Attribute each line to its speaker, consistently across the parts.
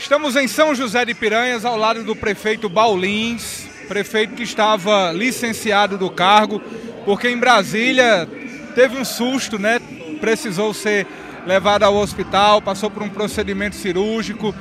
Speaker 1: Estamos em São José de Piranhas, ao lado do prefeito Baulins, prefeito que estava licenciado do cargo, porque em Brasília teve um susto, né? Precisou ser levado ao hospital, passou por um procedimento cirúrgico,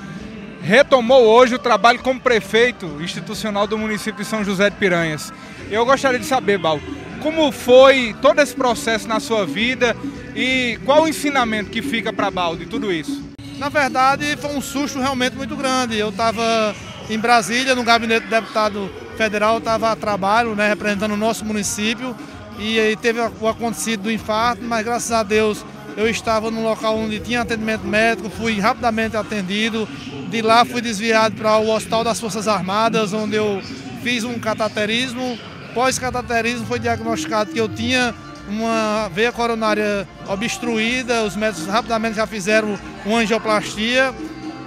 Speaker 1: retomou hoje o trabalho como prefeito institucional do município de São José de Piranhas. Eu gostaria de saber, Bal, como foi todo esse processo na sua vida e qual o ensinamento que fica para Bal de tudo isso?
Speaker 2: Na verdade, foi um susto realmente muito grande. Eu estava em Brasília, no gabinete do deputado federal, estava a trabalho, né, representando o nosso município, e aí teve o acontecido do infarto, mas graças a Deus eu estava no local onde tinha atendimento médico, fui rapidamente atendido. De lá fui desviado para o Hospital das Forças Armadas, onde eu fiz um cataterismo. Pós-cataterismo foi diagnosticado que eu tinha uma veia coronária obstruída. Os médicos rapidamente já fizeram uma angioplastia,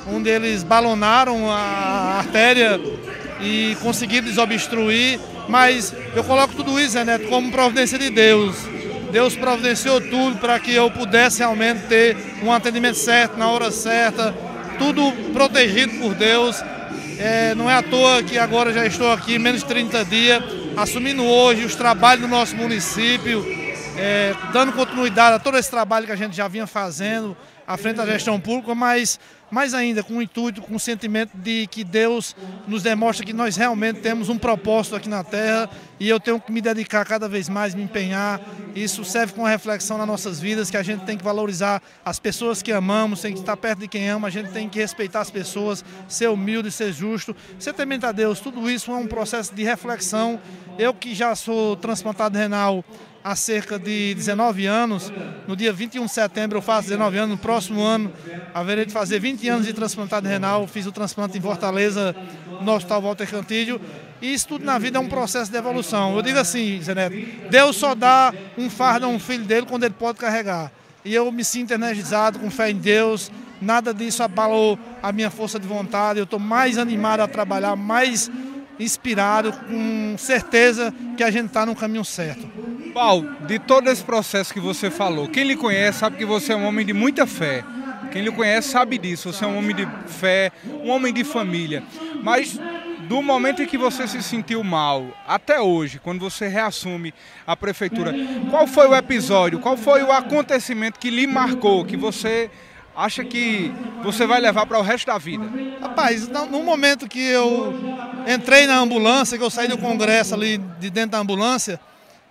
Speaker 2: onde eles balonaram a artéria e conseguiram desobstruir. Mas eu coloco tudo isso, Renato, como providência de Deus. Deus providenciou tudo para que eu pudesse realmente ter um atendimento certo, na hora certa, tudo protegido por Deus. É, não é à toa que agora já estou aqui menos de 30 dias, assumindo hoje os trabalhos do nosso município, é, dando continuidade a todo esse trabalho que a gente já vinha fazendo à frente da gestão pública, mas mais ainda com o intuito, com o sentimento de que Deus nos demonstra que nós realmente temos um propósito aqui na Terra e eu tenho que me dedicar cada vez mais, me empenhar. Isso serve como reflexão nas nossas vidas, que a gente tem que valorizar as pessoas que amamos, tem que estar perto de quem ama, a gente tem que respeitar as pessoas, ser humilde, ser justo, ser temente a Deus. Tudo isso é um processo de reflexão. Eu que já sou transplantado renal há cerca de 19 anos. No dia 21 de setembro eu faço 19 anos, no próximo ano haverei de fazer 20 anos de transplantado renal. Fiz o transplante em Fortaleza, no Hospital Walter Cantídio. E isso tudo na vida é um processo de evolução. Eu digo assim, Zé Neto, Deus só dá um fardo a um filho dele quando ele pode carregar. E eu me sinto energizado, com fé em Deus. Nada disso abalou a minha força de vontade. Eu estou mais animado a trabalhar, mais inspirado, com certeza que a gente está no caminho certo.
Speaker 1: Paulo, de todo esse processo que você falou, quem lhe conhece sabe que você é um homem de muita fé. Quem lhe conhece sabe disso. Você é um homem de fé, um homem de família. Mas do momento em que você se sentiu mal até hoje, quando você reassume a prefeitura, qual foi o episódio, qual foi o acontecimento que lhe marcou, que você acha que você vai levar para o resto da vida?
Speaker 2: Rapaz, no momento que eu entrei na ambulância, que eu saí do congresso ali de dentro da ambulância,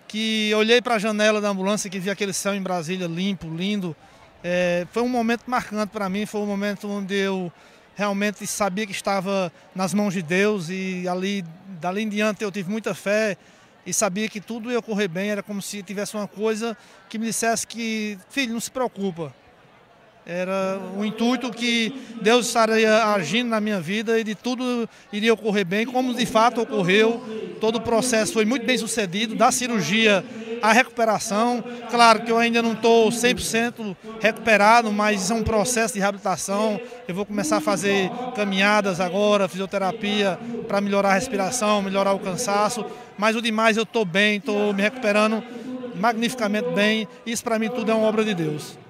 Speaker 2: que olhei para a janela da ambulância que vi aquele céu em Brasília limpo, lindo. É, foi um momento marcante para mim, foi um momento onde eu realmente sabia que estava nas mãos de Deus e ali, dali em diante eu tive muita fé e sabia que tudo ia correr bem, era como se tivesse uma coisa que me dissesse que, filho, não se preocupa, era o intuito que Deus estaria agindo na minha vida e de tudo iria ocorrer bem, como de fato ocorreu. Todo o processo foi muito bem sucedido, da cirurgia à recuperação. Claro que eu ainda não estou 100% recuperado, mas isso é um processo de reabilitação. Eu vou começar a fazer caminhadas agora, fisioterapia, para melhorar a respiração, melhorar o cansaço. Mas o demais eu estou bem, estou me recuperando magnificamente bem. Isso para mim tudo é uma obra de Deus.